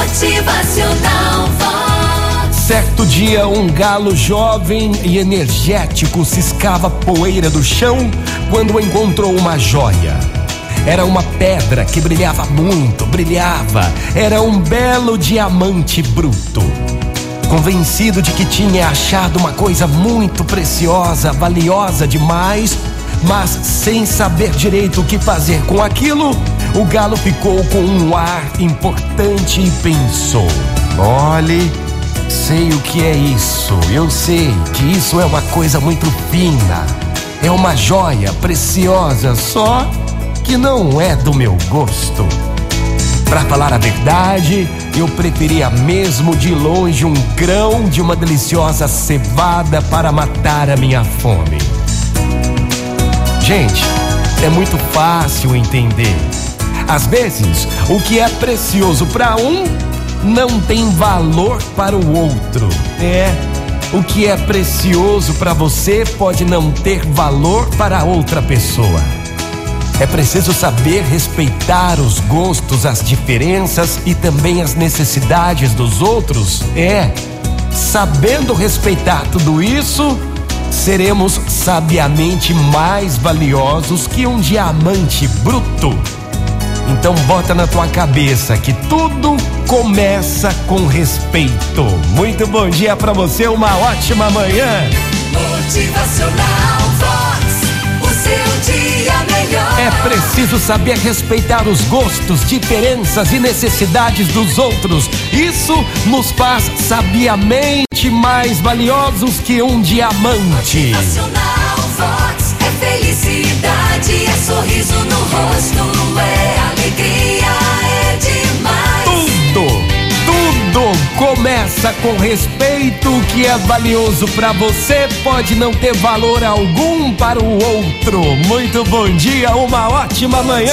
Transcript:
Motivacional Vox. Certo dia, um galo jovem e energético ciscava poeira do chão quando encontrou uma joia. Era uma pedra que brilhava muito, brilhava. Era um belo diamante bruto. Convencido de que tinha achado uma coisa muito preciosa, valiosa demais, mas sem saber direito o que fazer com aquilo, o galo ficou com um ar importante e pensou: Olhe, sei o que é isso. Eu sei que isso é uma coisa muito fina. É uma joia preciosa, só que não é do meu gosto. Para falar a verdade, eu preferia mesmo de longe um grão de uma deliciosa cevada para matar a minha fome. Gente, é muito fácil entender. Às vezes, o que é precioso para um não tem valor para o outro. É. O que é precioso para você pode não ter valor para outra pessoa. É preciso saber respeitar os gostos, as diferenças e também as necessidades dos outros. É. Sabendo respeitar tudo isso, seremos sabiamente mais valiosos que um diamante bruto. Então bota na tua cabeça que tudo começa com respeito. Muito bom dia para você, uma ótima manhã. Motivacional Vox. O seu dia melhor. É preciso saber respeitar os gostos, diferenças e necessidades dos outros. Isso nos faz sabiamente mais valiosos que um diamante. Motivacional começa com respeito. O que é valioso para você pode não ter valor algum para o outro. Muito bom dia, uma ótima manhã.